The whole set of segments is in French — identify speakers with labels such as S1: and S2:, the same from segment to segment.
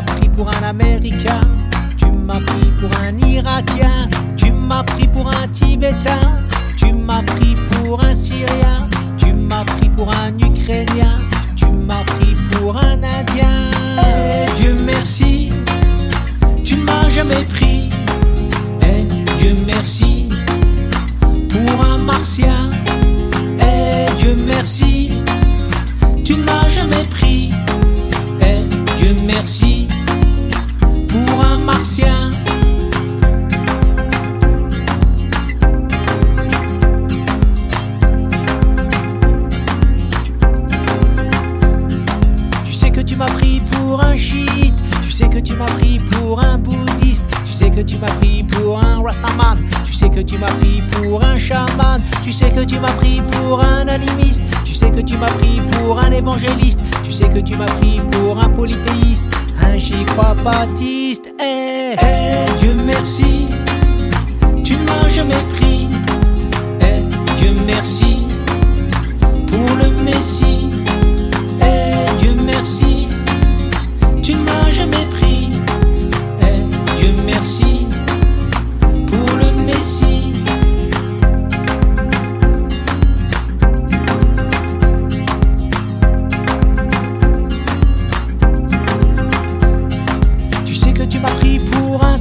S1: pris pour un Américain, tu m'as pris pour un Irakien, tu m'as pris pour un Tibétain, tu m'as pris pour un Syrien, tu m'as pris pour un Ukrainien, tu m'as pris pour un Indien. Eh, Dieu merci, tu ne m'as jamais pris. Eh, Dieu merci pour un Martien. Eh, Dieu merci, tu ne m'as jamais pris. Merci pour un Martien. Tu sais que tu m'as pris pour un chiite, tu sais que tu m'as pris pour un bouddhiste, tu sais que tu m'as pris pour un rastaman, tu sais que tu m'as pris pour un chaman, tu sais que tu m'as pris pour un animiste, tu sais que tu m'as pris pour un évangéliste, tu sais que tu m'as pris pour un un baptiste. Eh, eh, Dieu merci, tu ne m'as jamais pris.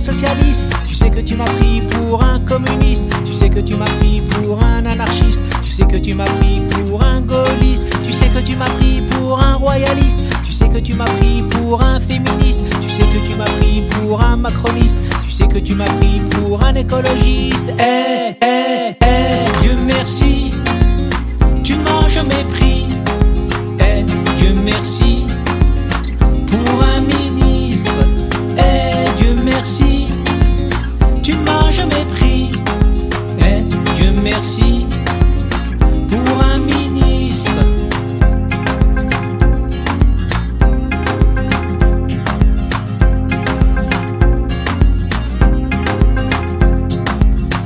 S1: Socialiste, tu sais que tu m'as pris pour un communiste, tu sais que tu m'as pris pour un anarchiste, tu sais que tu m'as pris pour un gaulliste, tu sais que tu m'as pris pour un royaliste, tu sais que tu m'as pris pour un féministe, tu sais que tu m'as pris pour un macroniste, tu sais que tu m'as pris pour un écologiste. Eh, eh,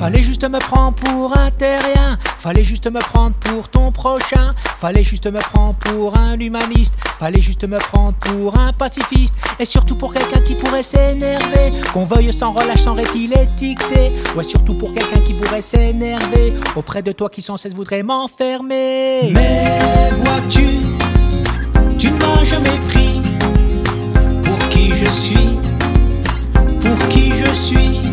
S1: Fallait juste me prendre pour un terrien, fallait juste me prendre pour ton prochain, fallait juste me prendre pour un humaniste, fallait juste me prendre pour un pacifiste, et surtout pour quelqu'un qui pourrait s'énerver, qu'on veuille sans relâche, sans répit l'étiqueter, ouais surtout pour quelqu'un qui pourrait s'énerver, auprès de toi qui sans cesse voudrait m'enfermer. Mais vois-tu, tu ne m'as jamais pris. Pour qui je suis, pour qui je suis?